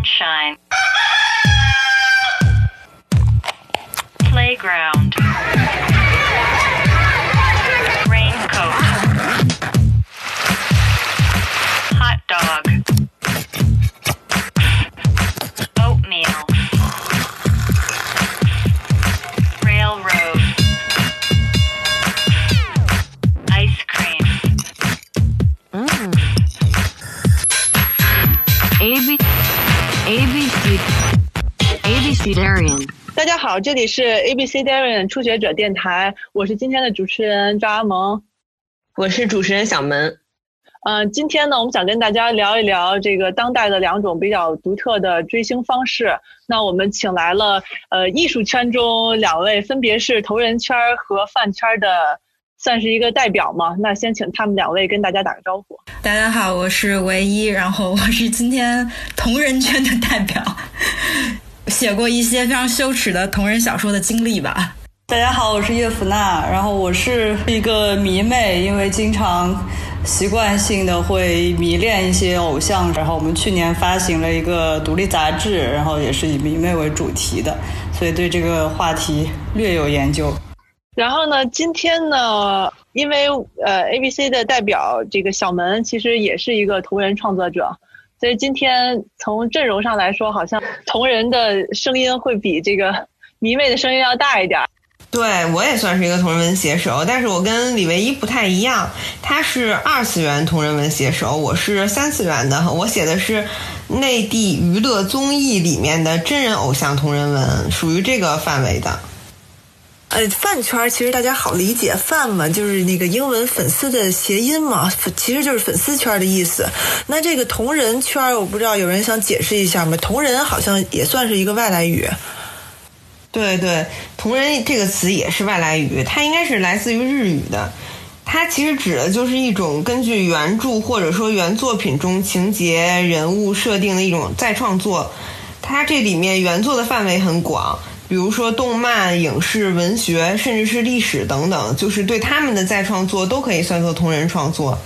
Sunshine. Playground. 好，这里是 ABC Darren 初学者电台，我是今天的主持人张阿萌。我是主持人小门。呃，今天呢，我们想跟大家聊一聊这个当代的两种比较独特的追星方式。那我们请来了呃艺术圈中两位，分别是同人圈和饭圈的，算是一个代表嘛。那先请他们两位跟大家打个招呼。大家好，我是唯一，然后我是今天同人圈的代表，写过一些非常羞耻的同人小说的经历吧。大家好，我是叶芙娜，然后我是一个迷妹，因为经常习惯性的会迷恋一些偶像，然后我们去年发行了一个独立杂志，然后也是以迷妹为主题的，所以对这个话题略有研究。然后呢，今天呢，因为呃 ABC 的代表这个小门其实也是一个同人创作者，所以今天从阵容上来说，好像同人的声音会比这个迷妹的声音要大一点。对我也算是一个同人文写手，但是我跟李唯一不太一样，他是二次元同人文写手，我是三次元的，我写的是内地娱乐综艺里面的真人偶像同人文，属于这个范围的。呃，饭圈其实大家好理解，饭嘛就是那个英文粉丝的谐音嘛，其实就是粉丝圈的意思。那这个同人圈，我不知道有人想解释一下吗？同人好像也算是一个外来语。对对，同人这个词也是外来语，它应该是来自于日语的。它其实指的就是一种根据原著或者说原作品中情节、人物设定的一种再创作。它这里面原作的范围很广，比如说动漫、影视、文学，甚至是历史等等，就是对他们的再创作都可以算作同人创作。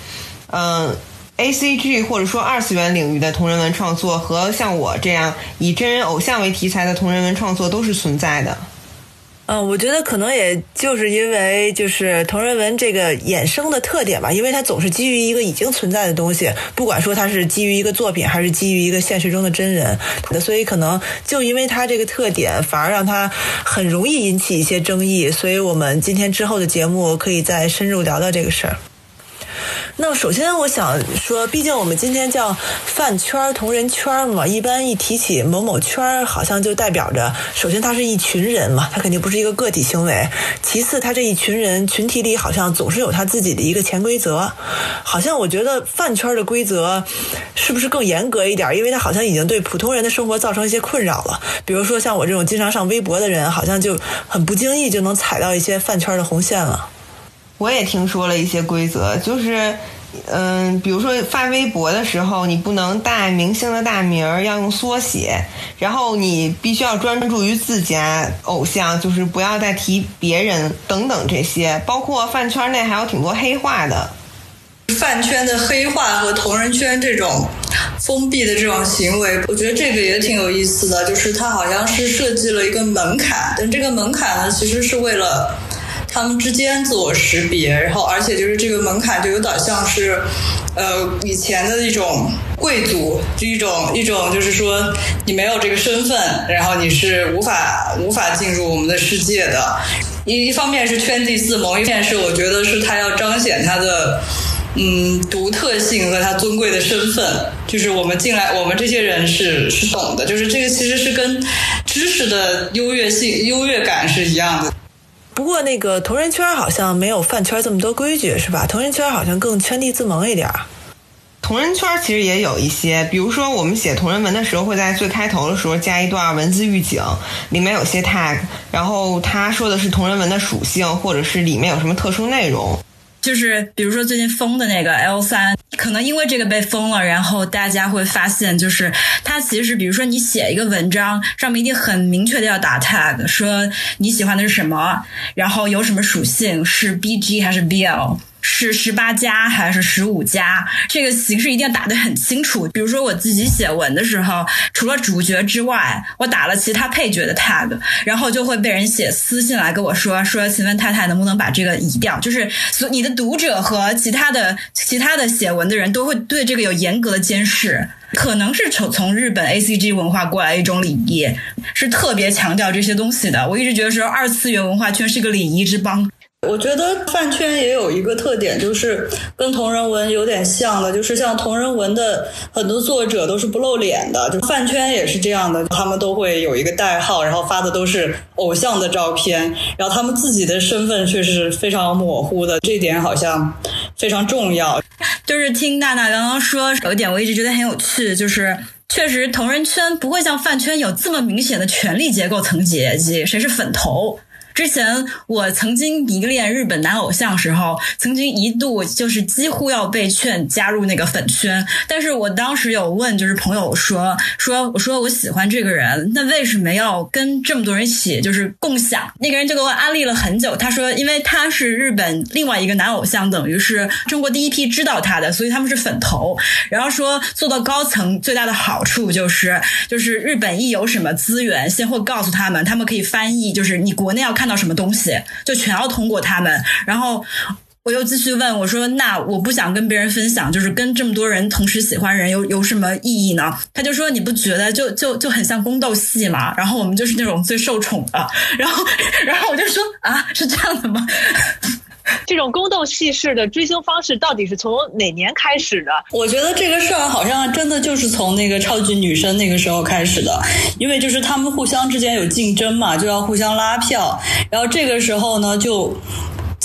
嗯。A C G 或者说二次元领域的同人文创作和像我这样以真人偶像为题材的同人文创作都是存在的。嗯，我觉得可能也就是因为就是同人文这个衍生的特点吧，因为它总是基于一个已经存在的东西，不管说它是基于一个作品还是基于一个现实中的真人，所以可能就因为它这个特点，反而让它很容易引起一些争议。所以我们今天之后的节目可以再深入聊聊这个事儿。那首先我想说，毕竟我们今天叫饭圈同人圈嘛，一般一提起某某圈，好像就代表着，首先它是一群人嘛，它肯定不是一个个体行为。其次，他这一群人群体里好像总是有他自己的一个潜规则，好像我觉得饭圈的规则是不是更严格一点？因为它好像已经对普通人的生活造成一些困扰了。比如说像我这种经常上微博的人，好像就很不经意就能踩到一些饭圈的红线了。我也听说了一些规则，就是，嗯，比如说发微博的时候，你不能带明星的大名儿，要用缩写，然后你必须要专注于自家偶像，就是不要再提别人等等这些，包括饭圈内还有挺多黑话的。饭圈的黑化和同人圈这种封闭的这种行为，我觉得这个也挺有意思的，就是它好像是设计了一个门槛，但这个门槛呢，其实是为了。他们之间自我识别，然后而且就是这个门槛就有点像是，呃，以前的一种贵族，就一种一种就是说你没有这个身份，然后你是无法无法进入我们的世界的。一一方面是圈地自萌，一方面是我觉得是他要彰显他的嗯独特性和他尊贵的身份，就是我们进来，我们这些人是是懂的，就是这个其实是跟知识的优越性、优越感是一样的。不过那个同人圈好像没有饭圈这么多规矩，是吧？同人圈好像更圈地自萌一点儿。同人圈其实也有一些，比如说我们写同人文的时候，会在最开头的时候加一段文字预警，里面有些 tag，然后他说的是同人文的属性，或者是里面有什么特殊内容。就是比如说最近封的那个 L 三，可能因为这个被封了，然后大家会发现，就是它其实，比如说你写一个文章，上面一定很明确的要打 tag，说你喜欢的是什么，然后有什么属性，是 BG 还是 BL。是十八加还是十五加，这个形式一定要打得很清楚。比如说我自己写文的时候，除了主角之外，我打了其他配角的 tag，然后就会被人写私信来跟我说说，请问太太能不能把这个移掉？就是所你的读者和其他的其他的写文的人都会对这个有严格的监视。可能是从从日本 A C G 文化过来一种礼仪，是特别强调这些东西的。我一直觉得说二次元文化圈是个礼仪之邦。我觉得饭圈也有一个特点，就是跟同人文有点像的，就是像同人文的很多作者都是不露脸的，就饭圈也是这样的，他们都会有一个代号，然后发的都是偶像的照片，然后他们自己的身份却是非常模糊的，这点好像非常重要。就是听娜娜刚刚说有一点，我一直觉得很有趣，就是确实同人圈不会像饭圈有这么明显的权力结构层级，谁是粉头。之前我曾经迷恋日本男偶像时候，曾经一度就是几乎要被劝加入那个粉圈。但是我当时有问，就是朋友说说我说我喜欢这个人，那为什么要跟这么多人一起就是共享？那个人就给我安利了很久。他说，因为他是日本另外一个男偶像，等于是中国第一批知道他的，所以他们是粉头。然后说做到高层最大的好处就是就是日本一有什么资源，先会告诉他们，他们可以翻译，就是你国内要看。看到什么东西，就全要通过他们。然后我又继续问我说：“那我不想跟别人分享，就是跟这么多人同时喜欢人有有什么意义呢？”他就说：“你不觉得就就就很像宫斗戏吗？”然后我们就是那种最受宠的。然后然后我就说：“啊，是这样的吗？” 这种宫斗戏式的追星方式到底是从哪年开始的？我觉得这个事儿好像真的就是从那个超级女生那个时候开始的，因为就是他们互相之间有竞争嘛，就要互相拉票，然后这个时候呢就。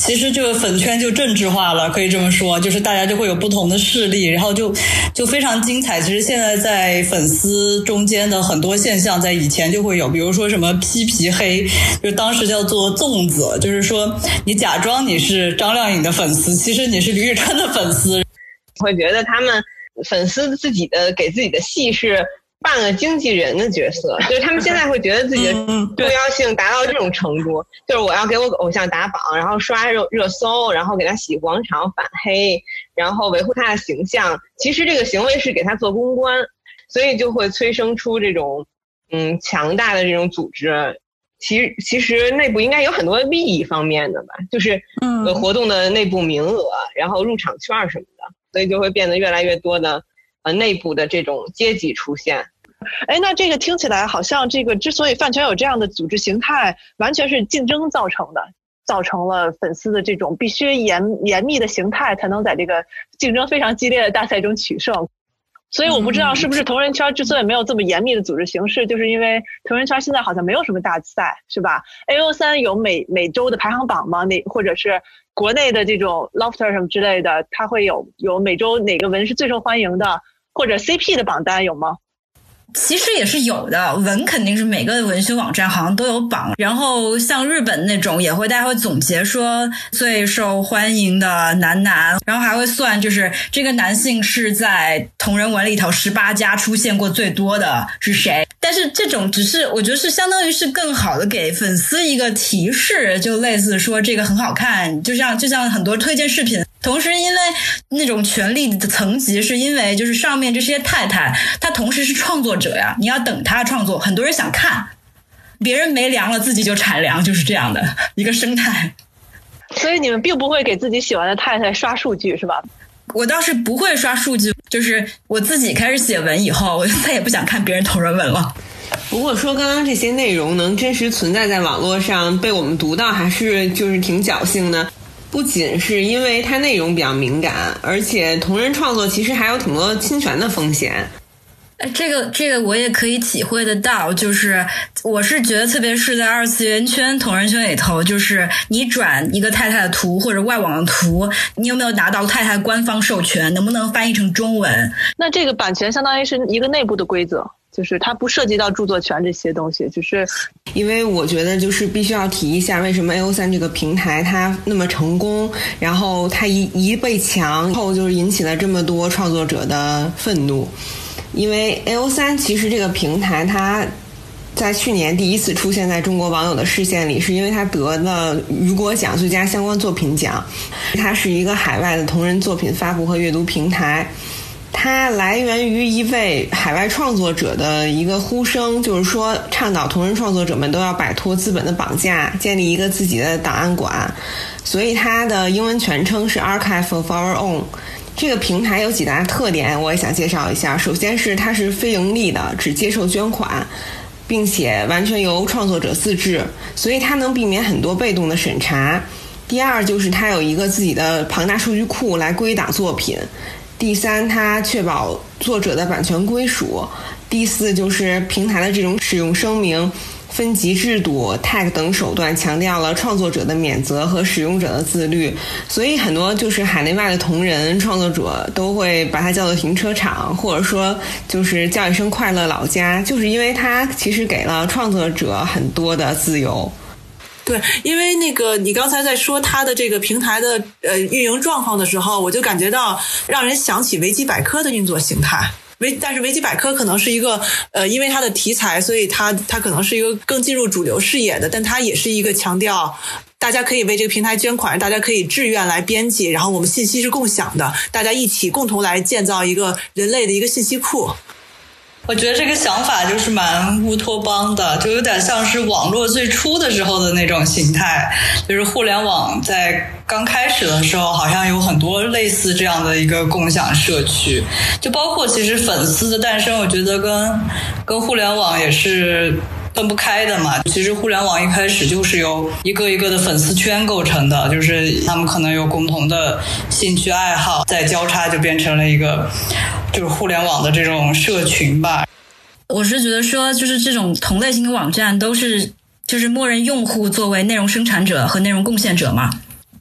其实就粉圈就政治化了，可以这么说，就是大家就会有不同的势力，然后就就非常精彩。其实现在在粉丝中间的很多现象，在以前就会有，比如说什么批皮黑，就当时叫做粽子，就是说你假装你是张靓颖的粉丝，其实你是李宇春的粉丝。会觉得他们粉丝自己的给自己的戏是。扮个经纪人的角色，就是他们现在会觉得自己的重要性达到这种程度，就是我要给我偶像打榜，然后刷热热搜，然后给他洗广场反黑，然后维护他的形象。其实这个行为是给他做公关，所以就会催生出这种嗯强大的这种组织。其实其实内部应该有很多利益方面的吧，就是嗯活动的内部名额，然后入场券什么的，所以就会变得越来越多的。呃，内部的这种阶级出现，哎，那这个听起来好像这个之所以饭圈有这样的组织形态，完全是竞争造成的，造成了粉丝的这种必须严严密的形态，才能在这个竞争非常激烈的大赛中取胜。所以我不知道是不是同人圈之所以没有这么严密的组织形式，就是因为同人圈现在好像没有什么大赛，是吧？A O 三有每每周的排行榜吗？那或者是？国内的这种 lofter 什么之类的，它会有有每周哪个文是最受欢迎的，或者 CP 的榜单有吗？其实也是有的，文肯定是每个文学网站好像都有榜。然后像日本那种也会，大家会总结说最受欢迎的男男，然后还会算就是这个男性是在同人文里头十八家出现过最多的是谁。但是这种只是我觉得是相当于是更好的给粉丝一个提示，就类似说这个很好看，就像就像很多推荐视频。同时，因为那种权力的层级，是因为就是上面这些太太，她同时是创作者呀，你要等他创作，很多人想看，别人没粮了，自己就产粮，就是这样的 一个生态。所以你们并不会给自己喜欢的太太刷数据，是吧？我倒是不会刷数据，就是我自己开始写文以后，我就再也不想看别人同人文了。不过说刚刚这些内容能真实存在在网络上被我们读到，还是就是挺侥幸的。不仅是因为它内容比较敏感，而且同人创作其实还有挺多侵权的风险。哎，这个这个我也可以体会得到，就是我是觉得，特别是在二次元圈、同人圈里头，就是你转一个太太的图或者外网的图，你有没有拿到太太官方授权？能不能翻译成中文？那这个版权相当于是一个内部的规则。就是它不涉及到著作权这些东西，就是因为我觉得就是必须要提一下，为什么 A O 三这个平台它那么成功，然后它一一被强后，就是引起了这么多创作者的愤怒。因为 A O 三其实这个平台它在去年第一次出现在中国网友的视线里，是因为他得了雨果奖最佳相关作品奖。它是一个海外的同人作品发布和阅读平台。它来源于一位海外创作者的一个呼声，就是说倡导同人创作者们都要摆脱资本的绑架，建立一个自己的档案馆。所以它的英文全称是 Archive of Our Own。这个平台有几大特点，我也想介绍一下。首先是它是非盈利的，只接受捐款，并且完全由创作者自制，所以它能避免很多被动的审查。第二就是它有一个自己的庞大数据库来归档作品。第三，它确保作者的版权归属。第四，就是平台的这种使用声明、分级制度、tag 等手段，强调了创作者的免责和使用者的自律。所以，很多就是海内外的同人创作者都会把它叫做停车场，或者说就是叫一声快乐老家，就是因为它其实给了创作者很多的自由。对，因为那个你刚才在说它的这个平台的呃运营状况的时候，我就感觉到让人想起维基百科的运作形态。维但是维基百科可能是一个呃，因为它的题材，所以它它可能是一个更进入主流视野的，但它也是一个强调大家可以为这个平台捐款，大家可以志愿来编辑，然后我们信息是共享的，大家一起共同来建造一个人类的一个信息库。我觉得这个想法就是蛮乌托邦的，就有点像是网络最初的时候的那种形态，就是互联网在刚开始的时候，好像有很多类似这样的一个共享社区，就包括其实粉丝的诞生，我觉得跟跟互联网也是。分不开的嘛，其实互联网一开始就是由一个一个的粉丝圈构成的，就是他们可能有共同的兴趣爱好，再交叉就变成了一个就是互联网的这种社群吧。我是觉得说，就是这种同类型的网站都是就是默认用户作为内容生产者和内容贡献者嘛。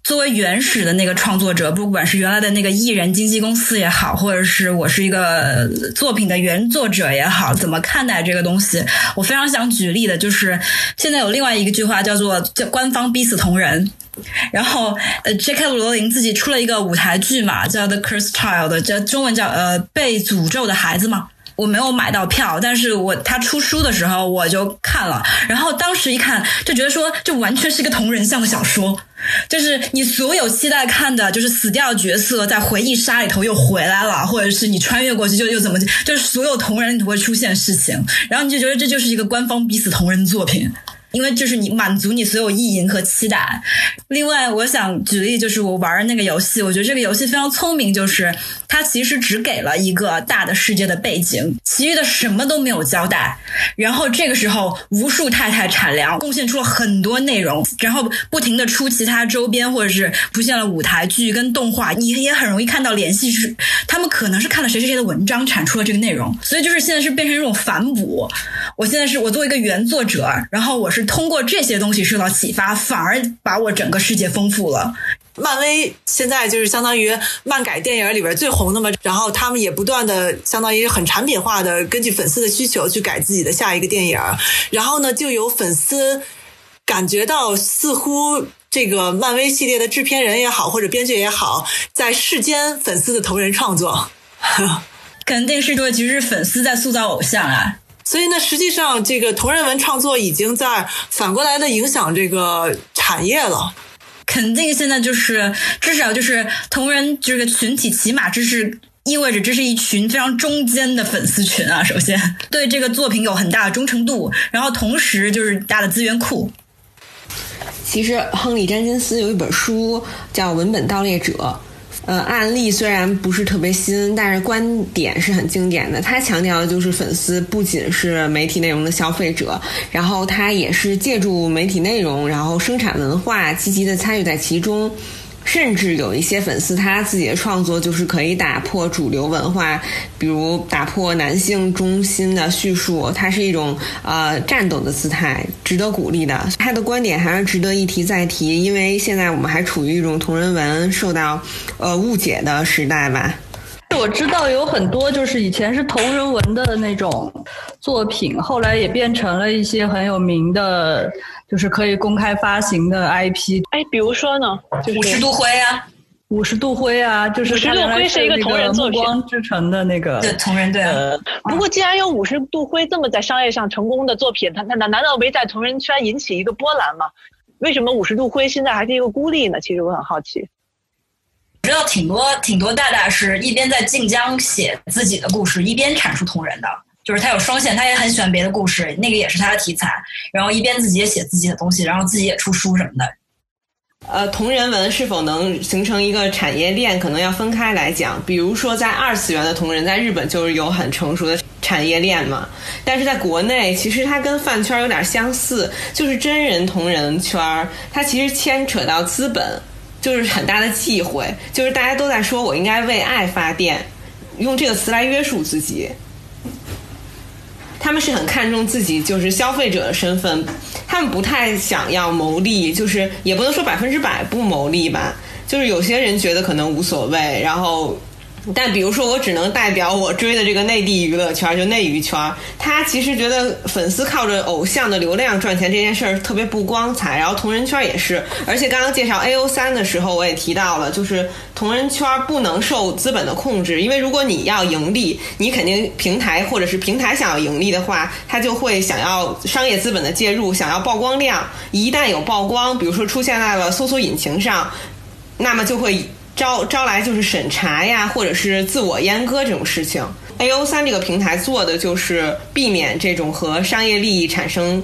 作为原始的那个创作者，不管是原来的那个艺人经纪公司也好，或者是我是一个作品的原作者也好，怎么看待这个东西？我非常想举例的就是，现在有另外一个句话叫做“叫官方逼死同人”，然后呃，J.K. 罗琳自己出了一个舞台剧嘛，叫《The Curse Child》，叫中文叫呃被诅咒的孩子嘛。我没有买到票，但是我他出书的时候我就看了，然后当时一看就觉得说，这完全是一个同人像的小说，就是你所有期待看的，就是死掉的角色在回忆杀里头又回来了，或者是你穿越过去就又怎么，就是所有同人里头会出现事情，然后你就觉得这就是一个官方逼死同人作品。因为就是你满足你所有意淫和期待。另外，我想举例，就是我玩的那个游戏，我觉得这个游戏非常聪明，就是它其实只给了一个大的世界的背景，其余的什么都没有交代。然后这个时候，无数太太产粮，贡献出了很多内容，然后不停的出其他周边，或者是出现了舞台剧跟动画，你也很容易看到联系是他们可能是看了谁谁谁的文章产出了这个内容。所以就是现在是变成一种反哺。我现在是我作为一个原作者，然后我是。是通过这些东西受到启发，反而把我整个世界丰富了。漫威现在就是相当于漫改电影里边最红的嘛，然后他们也不断的相当于很产品化的根据粉丝的需求去改自己的下一个电影，然后呢就有粉丝感觉到似乎这个漫威系列的制片人也好或者编剧也好，在世间粉丝的同人创作，肯定是说其实是粉丝在塑造偶像啊。所以呢，实际上这个同人文创作已经在反过来的影响这个产业了。肯定现在就是至少就是同人这个群体，起码这是意味着这是一群非常中间的粉丝群啊。首先对这个作品有很大的忠诚度，然后同时就是大的资源库。其实亨利·詹金斯有一本书叫《文本盗猎者》。呃，案例虽然不是特别新，但是观点是很经典的。他强调的就是粉丝不仅是媒体内容的消费者，然后他也是借助媒体内容，然后生产文化，积极的参与在其中。甚至有一些粉丝，他自己的创作就是可以打破主流文化，比如打破男性中心的叙述，它是一种呃战斗的姿态，值得鼓励的。他的观点还是值得一提再提，因为现在我们还处于一种同人文受到呃误解的时代吧。我知道有很多就是以前是同人文的那种作品，后来也变成了一些很有名的。就是可以公开发行的 IP，哎，比如说呢，五十度灰啊，五十度灰啊，就是五十度灰是一个同人作品光之城的那个对同人对不过，既然有五十度灰这么在商业上成功的作品，它它难难道没在同人圈引起一个波澜吗？为什么五十度灰现在还是一个孤立呢？其实我很好奇。我知道挺多挺多大大是一边在晋江写自己的故事，一边阐述同人的，就是他有双线，他也很喜欢别的故事，那个也是他的题材，然后一边自己也写自己的东西，然后自己也出书什么的。呃，同人文是否能形成一个产业链，可能要分开来讲。比如说，在二次元的同人，在日本就是有很成熟的产业链嘛。但是在国内，其实它跟饭圈有点相似，就是真人同人圈，它其实牵扯到资本，就是很大的忌讳，就是大家都在说我应该为爱发电，用这个词来约束自己。他们是很看重自己就是消费者的身份，他们不太想要牟利，就是也不能说百分之百不牟利吧，就是有些人觉得可能无所谓，然后。但比如说，我只能代表我追的这个内地娱乐圈，就内娱圈，他其实觉得粉丝靠着偶像的流量赚钱这件事儿特别不光彩。然后同人圈也是，而且刚刚介绍 A O 三的时候，我也提到了，就是同人圈不能受资本的控制，因为如果你要盈利，你肯定平台或者是平台想要盈利的话，他就会想要商业资本的介入，想要曝光量。一旦有曝光，比如说出现在了搜索引擎上，那么就会。招招来就是审查呀，或者是自我阉割这种事情。A O 三这个平台做的就是避免这种和商业利益产生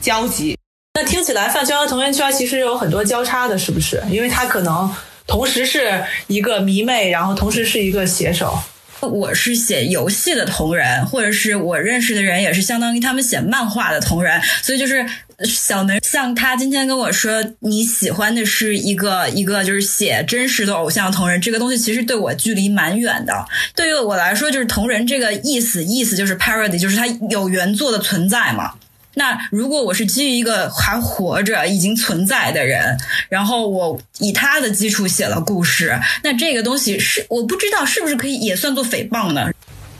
交集。那听起来饭圈和同人圈其实有很多交叉的，是不是？因为它可能同时是一个迷妹，然后同时是一个写手。我是写游戏的同人，或者是我认识的人也是相当于他们写漫画的同人，所以就是小门像他今天跟我说你喜欢的是一个一个就是写真实的偶像同人，这个东西其实对我距离蛮远的。对于我来说，就是同人这个意思，意思就是 parody，就是它有原作的存在嘛。那如果我是基于一个还活着、已经存在的人，然后我以他的基础写了故事，那这个东西是我不知道是不是可以也算作诽谤呢？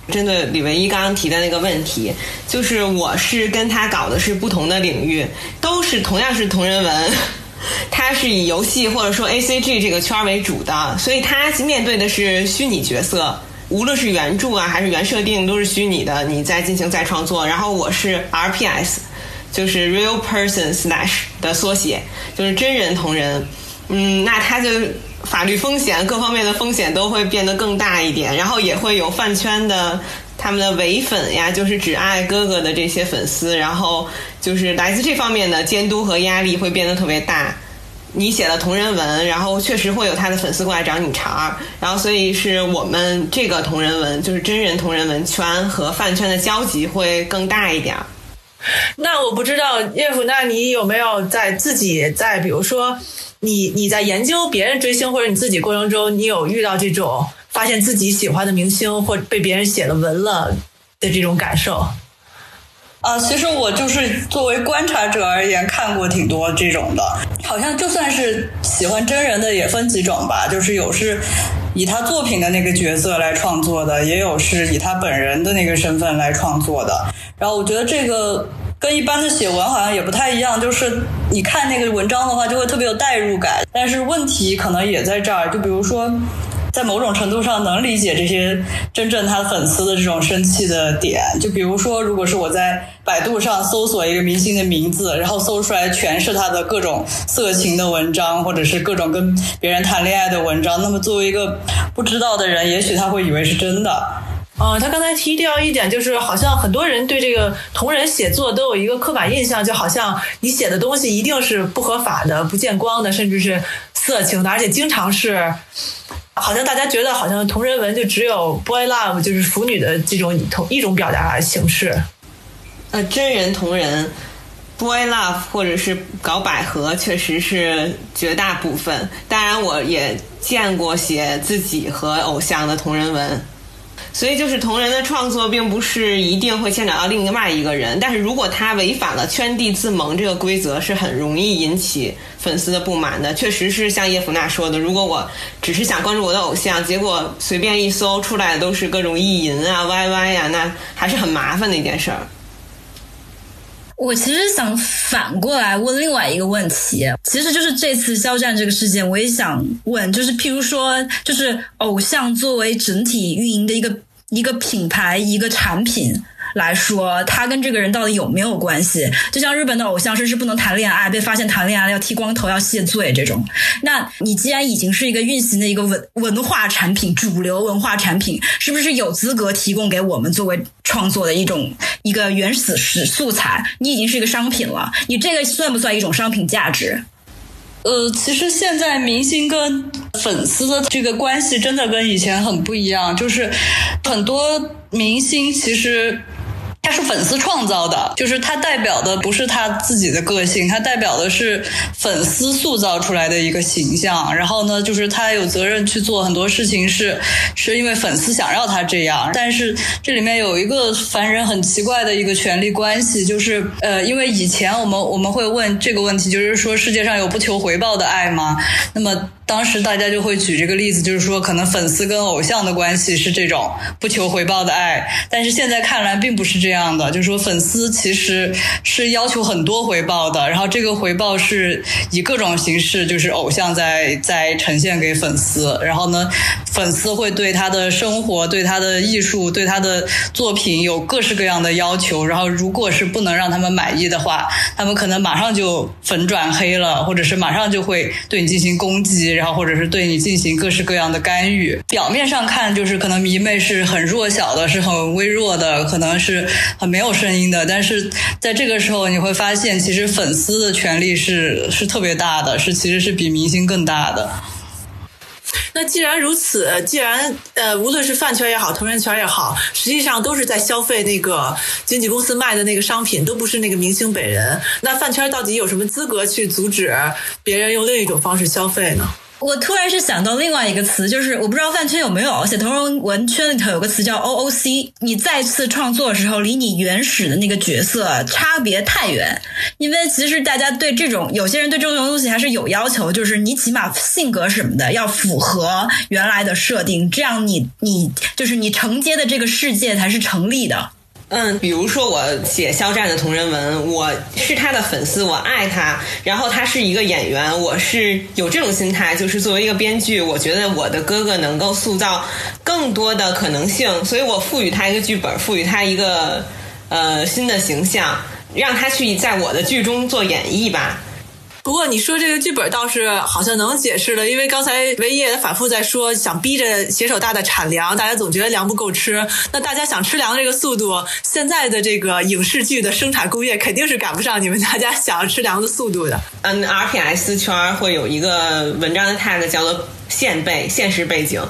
针对李唯一刚刚提的那个问题，就是我是跟他搞的是不同的领域，都是同样是同人文，他是以游戏或者说 A C G 这个圈为主的，所以他面对的是虚拟角色。无论是原著啊还是原设定，都是虚拟的，你再进行再创作。然后我是 RPS，就是 Real Person Slash 的缩写，就是真人同人。嗯，那他就法律风险各方面的风险都会变得更大一点，然后也会有饭圈的他们的伪粉呀，就是只爱哥哥的这些粉丝，然后就是来自这方面的监督和压力会变得特别大。你写了同人文，然后确实会有他的粉丝过来找你茬儿，然后所以是我们这个同人文，就是真人同人文圈和饭圈的交集会更大一点儿。那我不知道叶甫，那你有没有在自己在比如说你你在研究别人追星或者你自己过程中，你有遇到这种发现自己喜欢的明星或被别人写了文了的这种感受？啊，其实我就是作为观察者而言，看过挺多这种的。好像就算是喜欢真人的，也分几种吧。就是有是以他作品的那个角色来创作的，也有是以他本人的那个身份来创作的。然后我觉得这个跟一般的写文好像也不太一样，就是你看那个文章的话，就会特别有代入感。但是问题可能也在这儿，就比如说。在某种程度上能理解这些真正他粉丝的这种生气的点，就比如说，如果是我在百度上搜索一个明星的名字，然后搜出来全是他的各种色情的文章，或者是各种跟别人谈恋爱的文章，那么作为一个不知道的人，也许他会以为是真的。嗯，他刚才提到一点，就是好像很多人对这个同人写作都有一个刻板印象，就好像你写的东西一定是不合法的、不见光的，甚至是色情的，而且经常是。好像大家觉得，好像同人文就只有 boy love，就是腐女的这种同一种表达形式。呃，真人同人 boy love 或者是搞百合，确实是绝大部分。当然，我也见过写自己和偶像的同人文。所以，就是同人的创作，并不是一定会牵扯到另外一个人。但是如果他违反了圈地自萌这个规则，是很容易引起粉丝的不满的。确实是像叶芙娜说的，如果我只是想关注我的偶像，结果随便一搜出来的都是各种意淫啊、YY 呀，那还是很麻烦的一件事儿。我其实想反过来问另外一个问题，其实就是这次肖战这个事件，我也想问，就是譬如说，就是偶像作为整体运营的一个一个品牌一个产品。来说，他跟这个人到底有没有关系？就像日本的偶像，甚至不能谈恋爱，被发现谈恋爱了要剃光头要谢罪这种。那你既然已经是一个运行的一个文文化产品，主流文化产品，是不是有资格提供给我们作为创作的一种一个原始史素材？你已经是一个商品了，你这个算不算一种商品价值？呃，其实现在明星跟粉丝的这个关系真的跟以前很不一样，就是很多明星其实。他是粉丝创造的，就是他代表的不是他自己的个性，他代表的是粉丝塑造出来的一个形象。然后呢，就是他有责任去做很多事情，是是因为粉丝想要他这样。但是这里面有一个凡人很奇怪的一个权力关系，就是呃，因为以前我们我们会问这个问题，就是说世界上有不求回报的爱吗？那么。当时大家就会举这个例子，就是说，可能粉丝跟偶像的关系是这种不求回报的爱，但是现在看来并不是这样的，就是说，粉丝其实是要求很多回报的，然后这个回报是以各种形式，就是偶像在在呈现给粉丝，然后呢，粉丝会对他的生活、对他的艺术、对他的作品有各式各样的要求，然后如果是不能让他们满意的话，他们可能马上就粉转黑了，或者是马上就会对你进行攻击。然后或者是对你进行各式各样的干预，表面上看就是可能迷妹是很弱小的，是很微弱的，可能是很没有声音的。但是在这个时候，你会发现，其实粉丝的权利是是特别大的，是其实是比明星更大的。那既然如此，既然呃，无论是饭圈也好，同人圈也好，实际上都是在消费那个经纪公司卖的那个商品，都不是那个明星本人。那饭圈到底有什么资格去阻止别人用另一种方式消费呢？我突然是想到另外一个词，就是我不知道饭圈有没有，写同人文圈里头有个词叫 OOC。你再次创作的时候，离你原始的那个角色差别太远，因为其实大家对这种有些人对这种东西还是有要求，就是你起码性格什么的要符合原来的设定，这样你你就是你承接的这个世界才是成立的。嗯，比如说我写肖战的同人文，我是他的粉丝，我爱他。然后他是一个演员，我是有这种心态，就是作为一个编剧，我觉得我的哥哥能够塑造更多的可能性，所以我赋予他一个剧本，赋予他一个呃新的形象，让他去在我的剧中做演绎吧。不过你说这个剧本倒是好像能解释了，因为刚才维也反复在说想逼着携手大大产粮，大家总觉得粮不够吃。那大家想吃粮的这个速度，现在的这个影视剧的生产工业肯定是赶不上你们大家想要吃粮的速度的。嗯，RPS 圈会有一个文章的 tag 叫做。现背现实背景，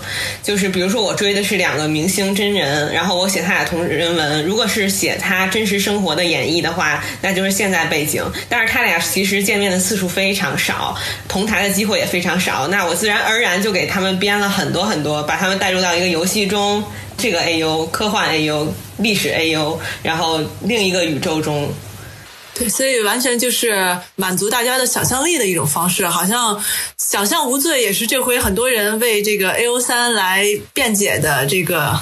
就是比如说我追的是两个明星真人，然后我写他俩同人文。如果是写他真实生活的演绎的话，那就是现在背景。但是他俩其实见面的次数非常少，同台的机会也非常少。那我自然而然就给他们编了很多很多，把他们带入到一个游戏中，这个 AU 科幻 AU 历史 AU，然后另一个宇宙中。对，所以完全就是满足大家的想象力的一种方式，好像想象无罪也是这回很多人为这个 A O 三来辩解的这个，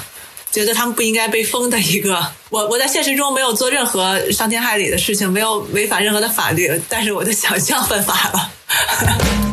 觉得他们不应该被封的一个。我我在现实中没有做任何伤天害理的事情，没有违反任何的法律，但是我的想象犯法了。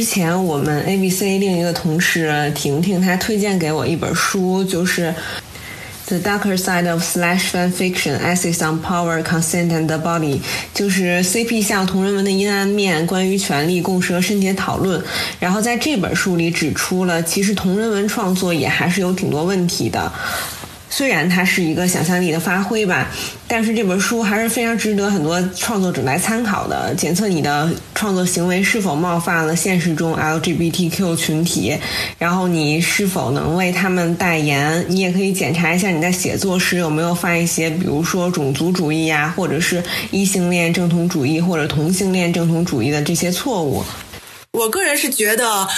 之前我们 ABC 另一个同事婷婷，她推荐给我一本书，就是《The Darker Side of Slash Fan Fiction: Essays on Power, Consent and the Body》，就是 CP 向同人文的阴暗面，关于权力、共识和身体的讨论。然后在这本书里指出了，其实同人文创作也还是有挺多问题的。虽然它是一个想象力的发挥吧，但是这本书还是非常值得很多创作者来参考的。检测你的创作行为是否冒犯了现实中 LGBTQ 群体，然后你是否能为他们代言。你也可以检查一下你在写作时有没有犯一些，比如说种族主义呀，或者是异性恋正统主义或者同性恋正统主义的这些错误。我个人是觉得，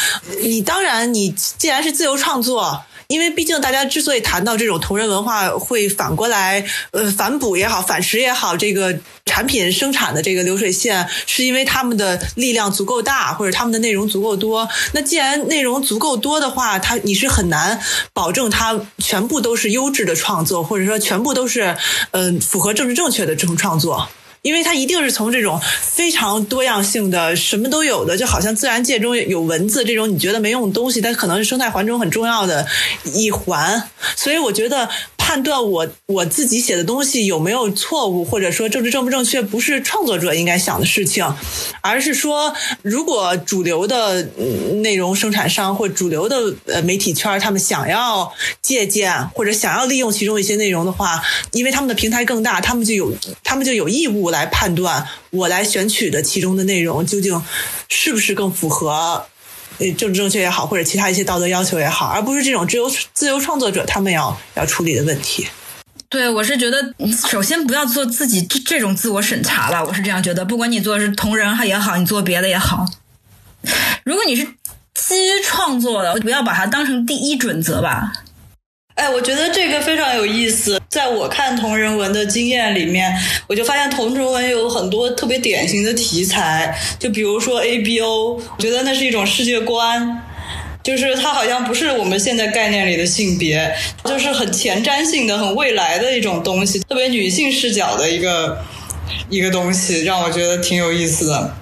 你当然，你既然是自由创作，因为毕竟大家之所以谈到这种同人文化，会反过来呃反哺也好，反噬也好，这个产品生产的这个流水线，是因为他们的力量足够大，或者他们的内容足够多。那既然内容足够多的话，它你是很难保证它全部都是优质的创作，或者说全部都是嗯、符合政治正确的这种创作。因为它一定是从这种非常多样性的、什么都有的，就好像自然界中有文字这种你觉得没用的东西，它可能是生态环中很重要的一环。所以我觉得判断我我自己写的东西有没有错误，或者说政治正不正确，不是创作者应该想的事情，而是说，如果主流的嗯内容生产商或主流的呃媒体圈，他们想要借鉴或者想要利用其中一些内容的话，因为他们的平台更大，他们就有他们就有义务来判断我来选取的其中的内容究竟是不是更符合。政治正确也好，或者其他一些道德要求也好，而不是这种自由自由创作者他们要要处理的问题。对，我是觉得，首先不要做自己这这种自我审查吧，我是这样觉得。不管你做是同人也好，你做别的也好，如果你是基于创作的，不要把它当成第一准则吧。哎，我觉得这个非常有意思。在我看同人文的经验里面，我就发现同人文有很多特别典型的题材，就比如说 ABO，我觉得那是一种世界观。就是它好像不是我们现在概念里的性别，就是很前瞻性的、很未来的一种东西，特别女性视角的一个一个东西，让我觉得挺有意思的。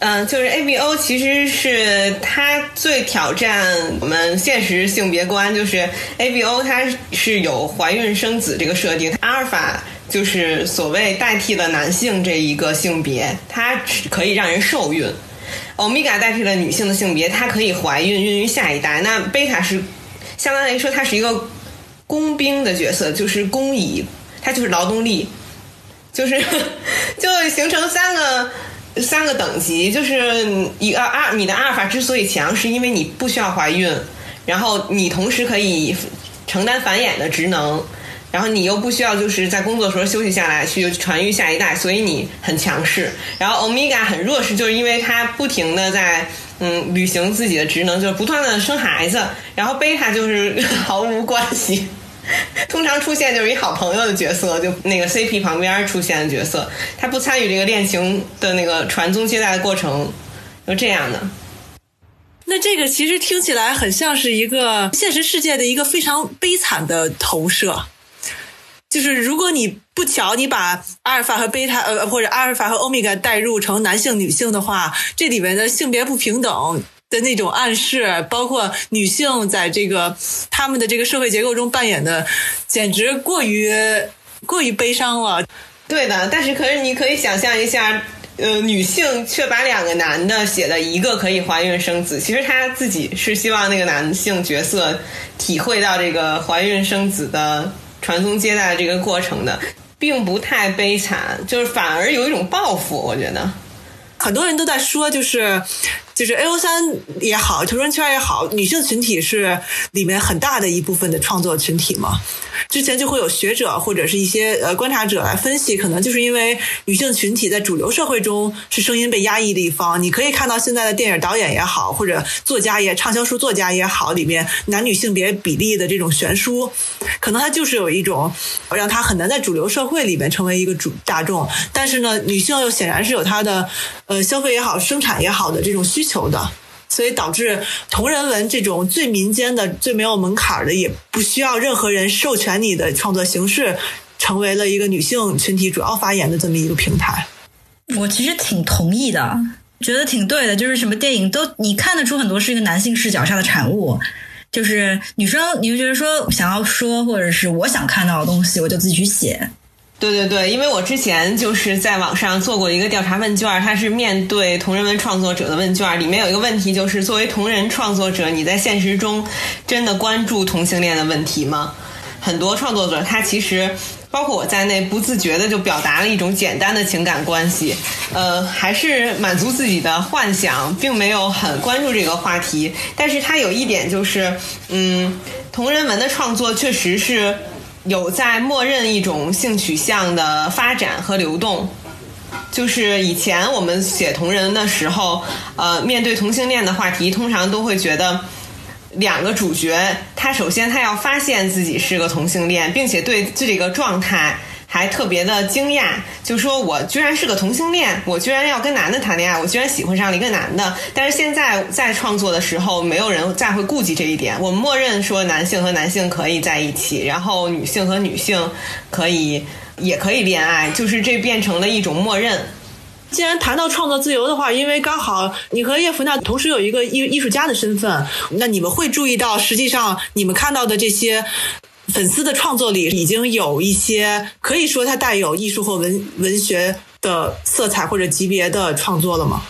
嗯，就是 ABO 其实是它最挑战我们现实性别观，就是 ABO 它是有怀孕生子这个设定，阿尔法就是所谓代替了男性这一个性别，它只可以让人受孕。欧米伽代替了女性的性别，它可以怀孕，孕育下一代。那贝塔是相当于说，它是一个工兵的角色，就是工蚁，它就是劳动力，就是 就形成三个。三个等级，就是一个阿你的阿尔法之所以强，是因为你不需要怀孕，然后你同时可以承担繁衍的职能，然后你又不需要就是在工作的时候休息下来去传育下一代，所以你很强势。然后欧米伽很弱势，就是因为它不停的在嗯履行自己的职能，就是不断的生孩子。然后贝塔就是 毫无关系。通常出现就是一好朋友的角色，就那个 CP 旁边出现的角色，他不参与这个恋情的那个传宗接代的过程，就这样的。那这个其实听起来很像是一个现实世界的一个非常悲惨的投射，就是如果你不巧你把阿尔法和贝塔呃或者阿尔法和欧米伽代入成男性女性的话，这里面的性别不平等。的那种暗示，包括女性在这个他们的这个社会结构中扮演的，简直过于过于悲伤了。对的，但是可是你可以想象一下，呃，女性却把两个男的写的一个可以怀孕生子，其实她自己是希望那个男性角色体会到这个怀孕生子的传宗接代这个过程的，并不太悲惨，就是反而有一种报复，我觉得。很多人都在说，就是就是 A O 三也好，同人圈也好，女性群体是里面很大的一部分的创作群体嘛。之前就会有学者或者是一些呃观察者来分析，可能就是因为女性群体在主流社会中是声音被压抑的一方。你可以看到现在的电影导演也好，或者作家也畅销书作家也好，里面男女性别比例的这种悬殊，可能它就是有一种让它很难在主流社会里面成为一个主大众。但是呢，女性又显然是有她的呃消费也好、生产也好的这种需求求的。所以导致同人文这种最民间的、最没有门槛的，也不需要任何人授权你的创作形式，成为了一个女性群体主要发言的这么一个平台。我其实挺同意的，觉得挺对的。就是什么电影都你看得出很多是一个男性视角下的产物，就是女生你就觉得说想要说或者是我想看到的东西，我就自己去写。对对对，因为我之前就是在网上做过一个调查问卷，它是面对同人文创作者的问卷，里面有一个问题就是，作为同人创作者，你在现实中真的关注同性恋的问题吗？很多创作者他其实包括我在内，不自觉的就表达了一种简单的情感关系，呃，还是满足自己的幻想，并没有很关注这个话题。但是它有一点就是，嗯，同人文的创作确实是。有在默认一种性取向的发展和流动，就是以前我们写同人的时候，呃，面对同性恋的话题，通常都会觉得，两个主角，他首先他要发现自己是个同性恋，并且对这个状态还特别的惊讶，就说我居然是个同性恋，我居然要跟男的谈恋爱，我居然喜欢上了一个男的。但是现在在创作的时候，没有人再会顾及这一点，我们默认说男性和男性可以在一起，然后女性和女性可以也可以恋爱，就是这变成了一种默认。既然谈到创作自由的话，因为刚好你和叶芙娜同时有一个艺艺术家的身份，那你们会注意到，实际上你们看到的这些粉丝的创作里，已经有一些可以说它带有艺术或文文学的色彩或者级别的创作了吗？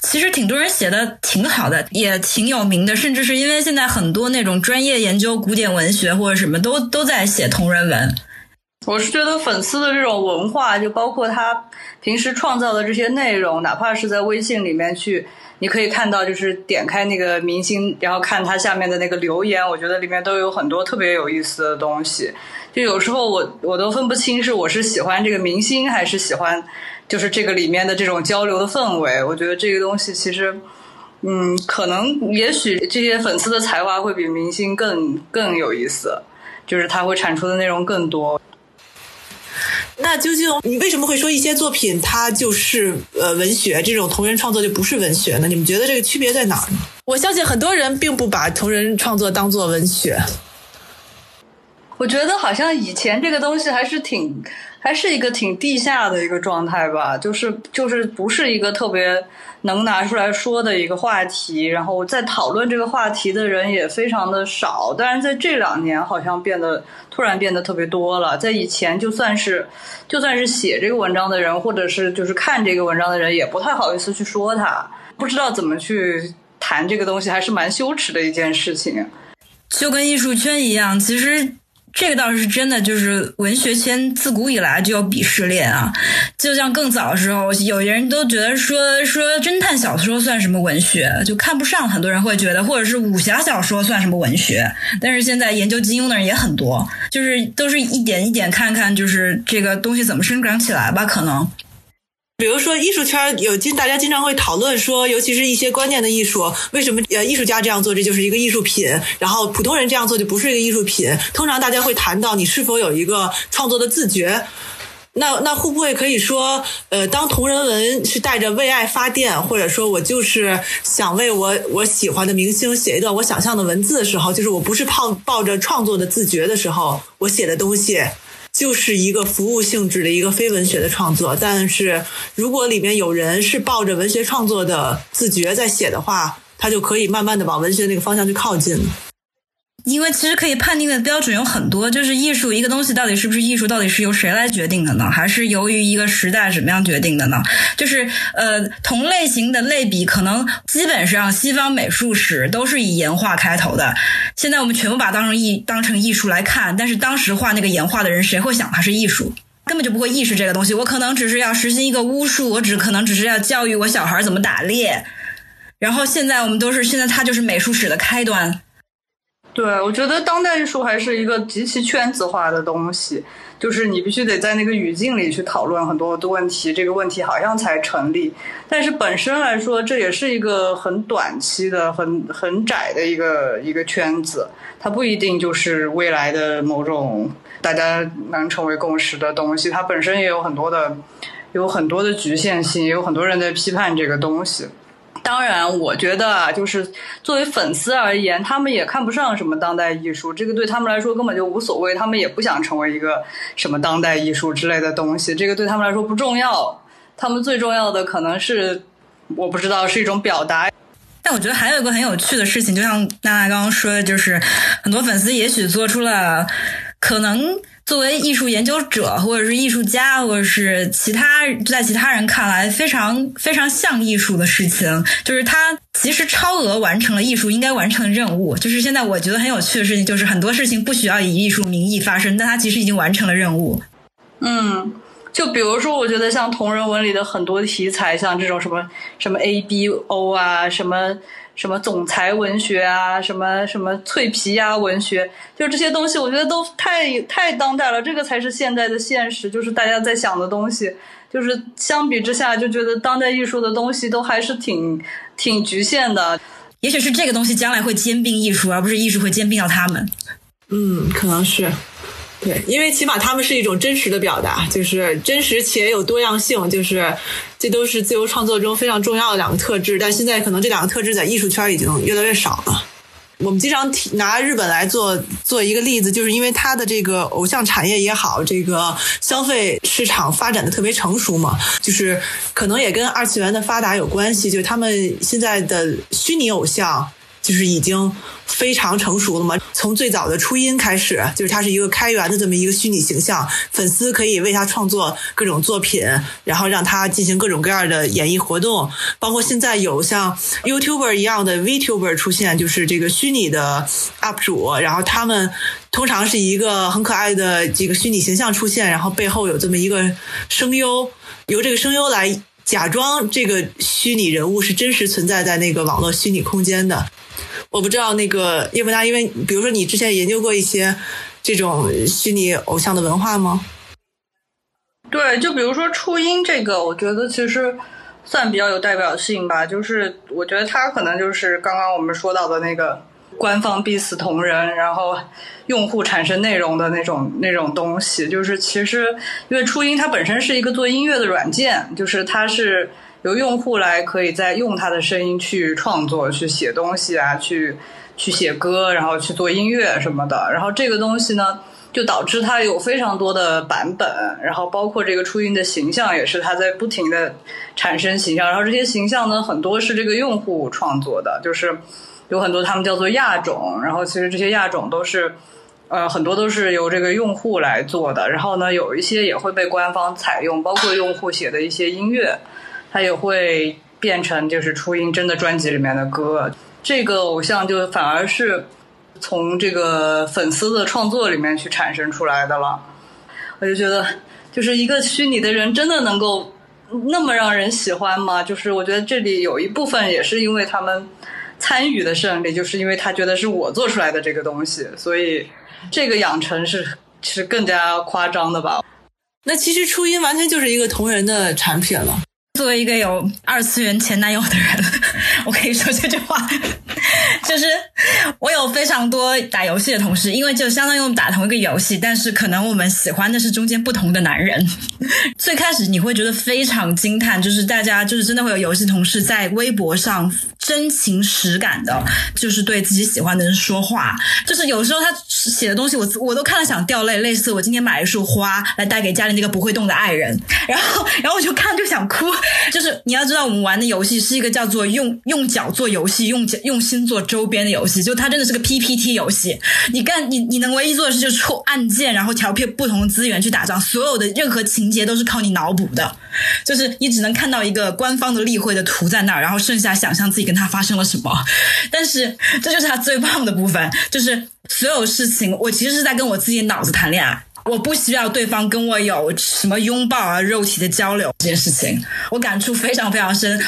其实挺多人写的挺好的，也挺有名的，甚至是因为现在很多那种专业研究古典文学或者什么都都在写同人文。我是觉得粉丝的这种文化，就包括他平时创造的这些内容，哪怕是在微信里面去，你可以看到，就是点开那个明星，然后看他下面的那个留言，我觉得里面都有很多特别有意思的东西。就有时候我我都分不清是我是喜欢这个明星，还是喜欢就是这个里面的这种交流的氛围。我觉得这个东西其实，嗯，可能也许这些粉丝的才华会比明星更更有意思，就是他会产出的内容更多。那究竟你为什么会说一些作品它就是呃文学，这种同人创作就不是文学呢？你们觉得这个区别在哪儿呢？我相信很多人并不把同人创作当做文学。我觉得好像以前这个东西还是挺，还是一个挺地下的一个状态吧，就是就是不是一个特别能拿出来说的一个话题，然后在讨论这个话题的人也非常的少。但是在这两年好像变得突然变得特别多了，在以前就算是就算是写这个文章的人，或者是就是看这个文章的人，也不太好意思去说他，不知道怎么去谈这个东西，还是蛮羞耻的一件事情。就跟艺术圈一样，其实。这个倒是真的，就是文学圈自古以来就有鄙视链啊。就像更早的时候，有些人都觉得说说侦探小说算什么文学，就看不上。很多人会觉得，或者是武侠小说算什么文学。但是现在研究金庸的人也很多，就是都是一点一点看看，就是这个东西怎么生长起来吧，可能。比如说，艺术圈有经大家经常会讨论说，尤其是一些观念的艺术，为什么呃艺术家这样做这就是一个艺术品，然后普通人这样做就不是一个艺术品？通常大家会谈到你是否有一个创作的自觉。那那会不会可以说，呃，当同人文是带着为爱发电，或者说我就是想为我我喜欢的明星写一段我想象的文字的时候，就是我不是抱抱着创作的自觉的时候，我写的东西。就是一个服务性质的一个非文学的创作，但是如果里面有人是抱着文学创作的自觉在写的话，他就可以慢慢的往文学那个方向去靠近。因为其实可以判定的标准有很多，就是艺术一个东西到底是不是艺术，到底是由谁来决定的呢？还是由于一个时代怎么样决定的呢？就是呃，同类型的类比，可能基本上西方美术史都是以岩画开头的。现在我们全部把它当成艺当成艺术来看，但是当时画那个岩画的人，谁会想它是艺术？根本就不会意识这个东西。我可能只是要实行一个巫术，我只可能只是要教育我小孩怎么打猎。然后现在我们都是现在，它就是美术史的开端。对，我觉得当代艺术还是一个极其圈子化的东西，就是你必须得在那个语境里去讨论很多的问题，这个问题好像才成立。但是本身来说，这也是一个很短期的、很很窄的一个一个圈子，它不一定就是未来的某种大家能成为共识的东西。它本身也有很多的、有很多的局限性，也有很多人在批判这个东西。当然，我觉得啊，就是作为粉丝而言，他们也看不上什么当代艺术，这个对他们来说根本就无所谓，他们也不想成为一个什么当代艺术之类的东西，这个对他们来说不重要。他们最重要的可能是，我不知道是一种表达。但我觉得还有一个很有趣的事情，就像娜娜刚刚说的，就是很多粉丝也许做出了可能。作为艺术研究者，或者是艺术家，或者是其他在其他人看来非常非常像艺术的事情，就是他其实超额完成了艺术应该完成的任务。就是现在我觉得很有趣的事情，就是很多事情不需要以艺术名义发生，但他其实已经完成了任务。嗯，就比如说，我觉得像同人文里的很多题材，像这种什么什么 A B O 啊，什么。什么总裁文学啊，什么什么脆皮鸭文学，就这些东西，我觉得都太太当代了。这个才是现在的现实，就是大家在想的东西。就是相比之下，就觉得当代艺术的东西都还是挺挺局限的。也许是这个东西将来会兼并艺术，而不是艺术会兼并到他们。嗯，可能是。对，因为起码他们是一种真实的表达，就是真实且有多样性，就是这都是自由创作中非常重要的两个特质。但现在可能这两个特质在艺术圈已经越来越少了。我们经常提拿日本来做做一个例子，就是因为它的这个偶像产业也好，这个消费市场发展的特别成熟嘛，就是可能也跟二次元的发达有关系，就他们现在的虚拟偶像。就是已经非常成熟了嘛。从最早的初音开始，就是它是一个开源的这么一个虚拟形象，粉丝可以为他创作各种作品，然后让他进行各种各样的演艺活动。包括现在有像 YouTuber 一样的 VTuber 出现，就是这个虚拟的 UP 主，然后他们通常是一个很可爱的这个虚拟形象出现，然后背后有这么一个声优，由这个声优来假装这个虚拟人物是真实存在在那个网络虚拟空间的。我不知道那个叶文达，因为比如说你之前研究过一些这种虚拟偶像的文化吗？对，就比如说初音这个，我觉得其实算比较有代表性吧。就是我觉得它可能就是刚刚我们说到的那个官方逼死同人，然后用户产生内容的那种那种东西。就是其实因为初音它本身是一个做音乐的软件，就是它是。由用户来可以再用他的声音去创作、去写东西啊，去去写歌，然后去做音乐什么的。然后这个东西呢，就导致它有非常多的版本，然后包括这个初音的形象也是它在不停的产生形象。然后这些形象呢，很多是这个用户创作的，就是有很多他们叫做亚种。然后其实这些亚种都是呃很多都是由这个用户来做的。然后呢，有一些也会被官方采用，包括用户写的一些音乐。它也会变成就是初音真的专辑里面的歌，这个偶像就反而是从这个粉丝的创作里面去产生出来的了。我就觉得，就是一个虚拟的人真的能够那么让人喜欢吗？就是我觉得这里有一部分也是因为他们参与的胜利，就是因为他觉得是我做出来的这个东西，所以这个养成是是更加夸张的吧。那其实初音完全就是一个同人的产品了。作为一个有二次元前男友的人，我可以说这句话，就是我有非常多打游戏的同事，因为就相当于我们打同一个游戏，但是可能我们喜欢的是中间不同的男人。最开始你会觉得非常惊叹，就是大家就是真的会有游戏同事在微博上真情实感的，就是对自己喜欢的人说话，就是有时候他写的东西，我我都看了想掉泪，类似我今天买一束花来带给家里那个不会动的爱人，然后然后我就看就想哭。就是你要知道，我们玩的游戏是一个叫做用用脚做游戏，用脚用心做周边的游戏。就它真的是个 PPT 游戏。你干你你能唯一做的事就是抽按键，然后调配不同的资源去打仗。所有的任何情节都是靠你脑补的。就是你只能看到一个官方的例会的图在那儿，然后剩下想象自己跟他发生了什么。但是这就是他最棒的部分，就是所有事情我其实是在跟我自己脑子谈恋爱。我不需要对方跟我有什么拥抱啊、肉体的交流这件事情，我感触非常非常深。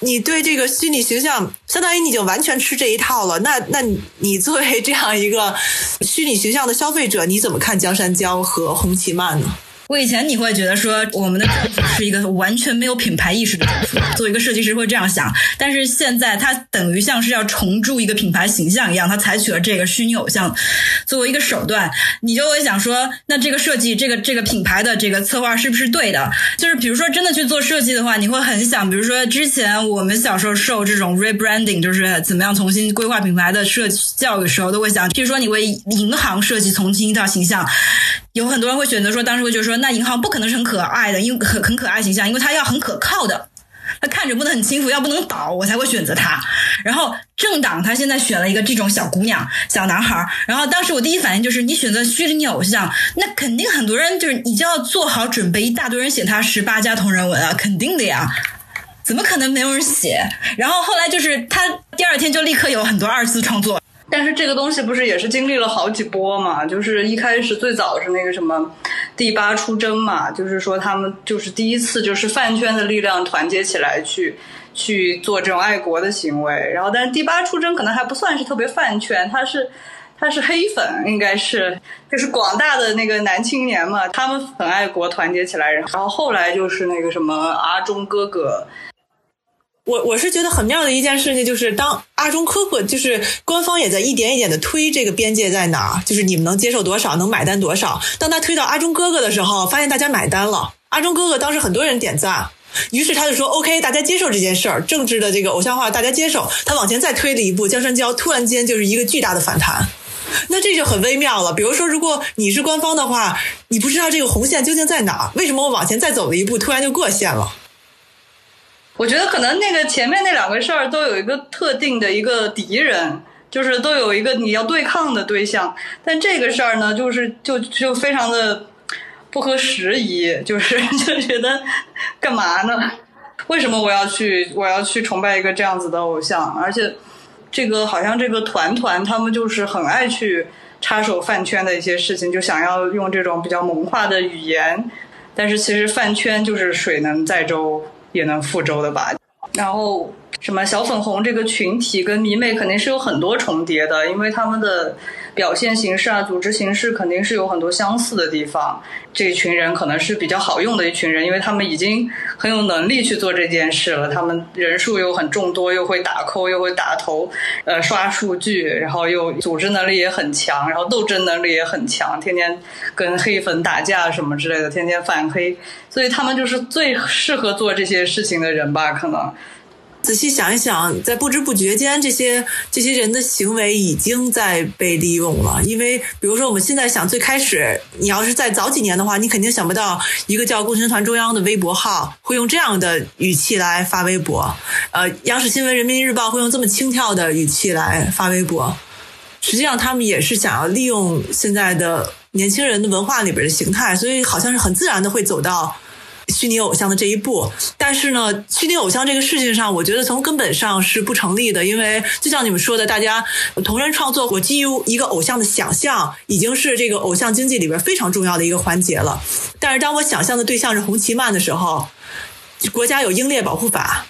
你对这个虚拟形象，相当于你就完全吃这一套了。那那你作为这样一个虚拟形象的消费者，你怎么看江山娇和红旗漫呢？我以前你会觉得说我们的政府是一个完全没有品牌意识的政府，作为一个设计师会这样想。但是现在它等于像是要重铸一个品牌形象一样，它采取了这个虚拟偶像作为一个手段。你就会想说，那这个设计，这个这个品牌的这个策划是不是对的？就是比如说真的去做设计的话，你会很想，比如说之前我们小时候受这种 rebranding，就是怎么样重新规划品牌的设计教育的时候，都会想，比如说你为银行设计重新一套形象。有很多人会选择说，当时会觉得说，那银行不可能是很可爱的，因为很很可爱形象，因为它要很可靠的，它看着不能很轻浮，要不能倒，我才会选择它。然后政党他现在选了一个这种小姑娘、小男孩儿，然后当时我第一反应就是，你选择虚拟偶像，那肯定很多人就是你就要做好准备，一大堆人写他十八加同人文啊，肯定的呀，怎么可能没有人写？然后后来就是他第二天就立刻有很多二次创作。但是这个东西不是也是经历了好几波嘛？就是一开始最早是那个什么第八出征嘛，就是说他们就是第一次就是饭圈的力量团结起来去去做这种爱国的行为。然后，但是第八出征可能还不算是特别饭圈，他是他是黑粉，应该是就是广大的那个男青年嘛，他们很爱国，团结起来。然后后来就是那个什么阿忠哥哥。我我是觉得很妙的一件事情，就是当阿中科克，就是官方也在一点一点的推这个边界在哪儿，就是你们能接受多少，能买单多少。当他推到阿中哥哥的时候，发现大家买单了，阿中哥哥当时很多人点赞，于是他就说 OK，大家接受这件事儿，政治的这个偶像化大家接受。他往前再推了一步，江山娇突然间就是一个巨大的反弹。那这就很微妙了。比如说，如果你是官方的话，你不知道这个红线究竟在哪儿，为什么我往前再走了一步，突然就过线了？我觉得可能那个前面那两个事儿都有一个特定的一个敌人，就是都有一个你要对抗的对象。但这个事儿呢，就是就就非常的不合时宜，就是 就觉得干嘛呢？为什么我要去我要去崇拜一个这样子的偶像？而且这个好像这个团团他们就是很爱去插手饭圈的一些事情，就想要用这种比较萌化的语言。但是其实饭圈就是水能载舟。也能覆舟的吧。然后什么小粉红这个群体跟迷妹肯定是有很多重叠的，因为他们的表现形式啊、组织形式肯定是有很多相似的地方。这一群人可能是比较好用的一群人，因为他们已经很有能力去做这件事了。他们人数又很众多，又会打 call，又会打头，呃，刷数据，然后又组织能力也很强，然后斗争能力也很强，天天跟黑粉打架什么之类的，天天反黑，所以他们就是最适合做这些事情的人吧？可能。仔细想一想，在不知不觉间，这些这些人的行为已经在被利用了。因为，比如说，我们现在想，最开始你要是在早几年的话，你肯定想不到一个叫“共青团中央”的微博号会用这样的语气来发微博。呃，央视新闻、人民日报会用这么轻佻的语气来发微博。实际上，他们也是想要利用现在的年轻人的文化里边的形态，所以好像是很自然的会走到。虚拟偶像的这一步，但是呢，虚拟偶像这个事情上，我觉得从根本上是不成立的，因为就像你们说的，大家同人创作，我基于一个偶像的想象，已经是这个偶像经济里边非常重要的一个环节了。但是当我想象的对象是红旗漫的时候，国家有英烈保护法，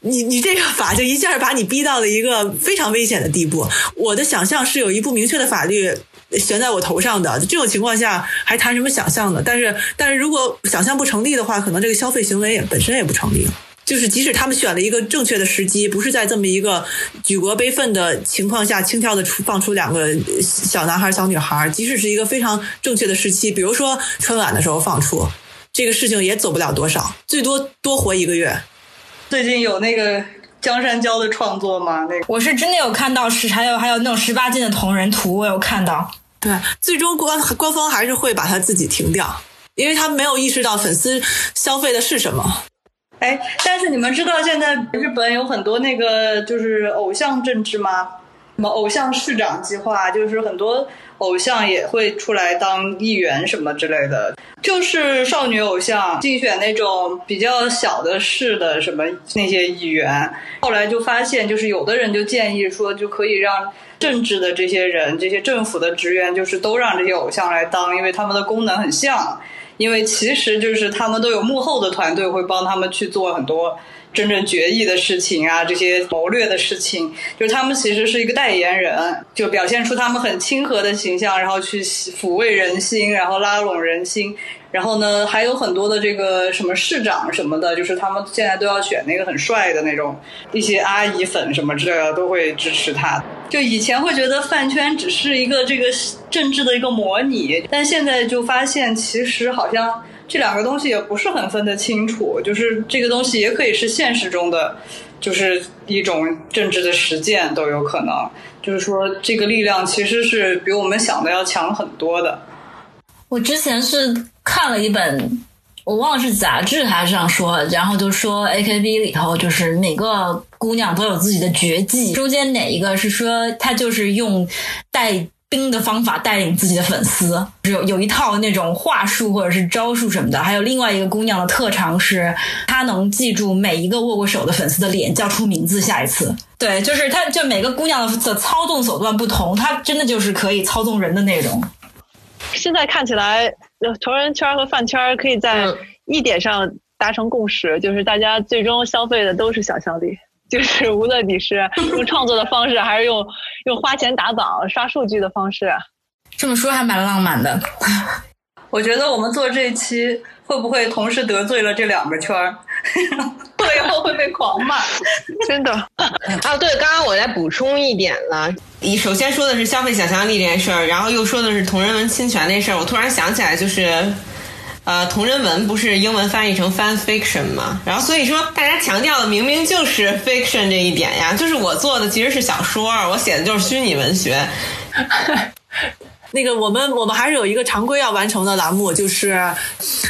你你这个法就一下把你逼到了一个非常危险的地步。我的想象是有一部明确的法律。悬在我头上的这种情况下，还谈什么想象呢？但是，但是如果想象不成立的话，可能这个消费行为也本身也不成立。就是即使他们选了一个正确的时机，不是在这么一个举国悲愤的情况下轻佻的出放出两个小男孩、小女孩，即使是一个非常正确的时期，比如说春晚的时候放出，这个事情也走不了多少，最多多活一个月。最近有那个。江山娇的创作吗？那个我是真的有看到，是还有还有那种十八禁的同人图，我有看到。对，最终官官方还是会把它自己停掉，因为他没有意识到粉丝消费的是什么。哎，但是你们知道现在日本有很多那个就是偶像政治吗？什么偶像市长计划，就是很多。偶像也会出来当议员什么之类的，就是少女偶像竞选那种比较小的市的什么那些议员。后来就发现，就是有的人就建议说，就可以让政治的这些人、这些政府的职员，就是都让这些偶像来当，因为他们的功能很像。因为其实就是他们都有幕后的团队会帮他们去做很多。真正决议的事情啊，这些谋略的事情，就是他们其实是一个代言人，就表现出他们很亲和的形象，然后去抚慰人心，然后拉拢人心。然后呢，还有很多的这个什么市长什么的，就是他们现在都要选那个很帅的那种，一些阿姨粉什么之类的都会支持他。就以前会觉得饭圈只是一个这个政治的一个模拟，但现在就发现其实好像。这两个东西也不是很分得清楚，就是这个东西也可以是现实中的，就是一种政治的实践都有可能。就是说，这个力量其实是比我们想的要强很多的。我之前是看了一本，我忘了是杂志还是上说，然后就说 AKB 里头就是每个姑娘都有自己的绝技，中间哪一个是说她就是用带。兵的方法带领自己的粉丝，有有一套那种话术或者是招数什么的。还有另外一个姑娘的特长是，她能记住每一个握过手的粉丝的脸，叫出名字。下一次，对，就是她，就每个姑娘的操纵手段不同，她真的就是可以操纵人的那种。现在看起来，同人圈和饭圈可以在一点上达成共识，就是大家最终消费的都是想象力。就是无论你是用创作的方式，还是用用花钱打榜、刷数据的方式，这么说还蛮浪漫的。我觉得我们做这一期会不会同时得罪了这两个圈儿？会以后会被狂骂。真的。啊，对，刚刚我再补充一点了，你首先说的是消费想象力这件事儿，然后又说的是同人文侵权那事儿，我突然想起来，就是，呃，同人文不是英文翻译成 fan fiction 吗？然后所以说大家强调的明明就是 fiction 这一点呀，就是我做的其实是小说，我写的就是虚拟文学。那个，我们我们还是有一个常规要完成的栏目，就是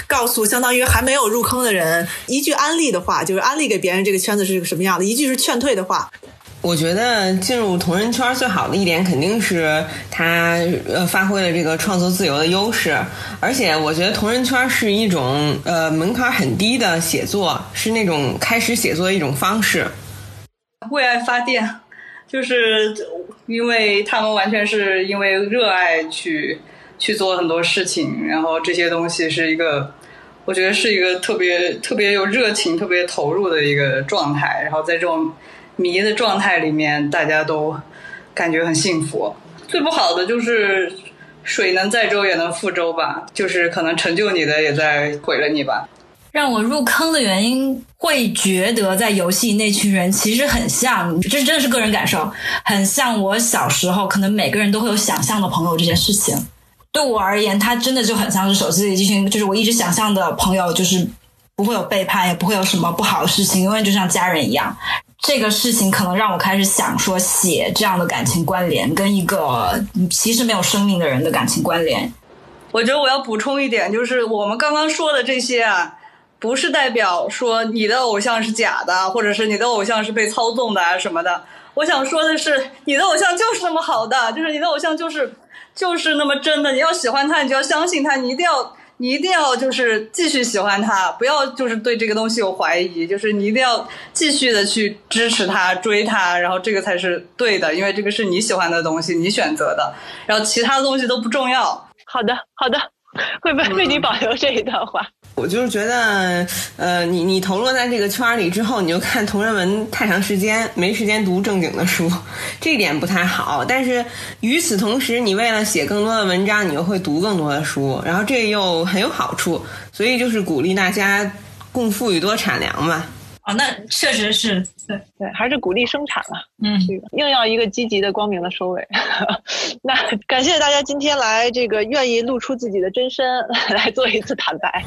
告诉相当于还没有入坑的人一句安利的话，就是安利给别人这个圈子是个什么样的，一句是劝退的话。我觉得进入同人圈最好的一点肯定是他呃发挥了这个创作自由的优势，而且我觉得同人圈是一种呃门槛很低的写作，是那种开始写作的一种方式。为爱发电，就是因为他们完全是因为热爱去去做很多事情，然后这些东西是一个，我觉得是一个特别特别有热情、特别投入的一个状态。然后在这种迷的状态里面，大家都感觉很幸福。最不好的就是水能载舟也能覆舟吧，就是可能成就你的也在毁了你吧。让我入坑的原因，会觉得在游戏那群人其实很像，这真的是个人感受，很像我小时候，可能每个人都会有想象的朋友这件事情。对我而言，它真的就很像是手机里这群，就是我一直想象的朋友，就是不会有背叛，也不会有什么不好的事情，永远就像家人一样。这个事情可能让我开始想说，写这样的感情关联，跟一个其实没有生命的人的感情关联。我觉得我要补充一点，就是我们刚刚说的这些啊，不是代表说你的偶像是假的，或者是你的偶像是被操纵的啊什么的。我想说的是，你的偶像就是那么好的，就是你的偶像就是就是那么真的。你要喜欢他，你就要相信他，你一定要你一定要就是继续喜欢他，不要就是对这个东西有怀疑，就是你一定要继续的去支持他、追他，然后这个才是对的，因为这个是你喜欢的东西，你选择的，然后其他东西都不重要。好的，好的，会不会为你保留这一段话？我就是觉得，呃，你你投入在这个圈里之后，你就看同人文太长时间，没时间读正经的书，这点不太好。但是与此同时，你为了写更多的文章，你又会读更多的书，然后这又很有好处。所以就是鼓励大家共富裕多产粮嘛。哦，那确实是对。对，还是鼓励生产了。嗯，这个硬要一个积极的、光明的收尾。那感谢大家今天来这个愿意露出自己的真身 来做一次坦白。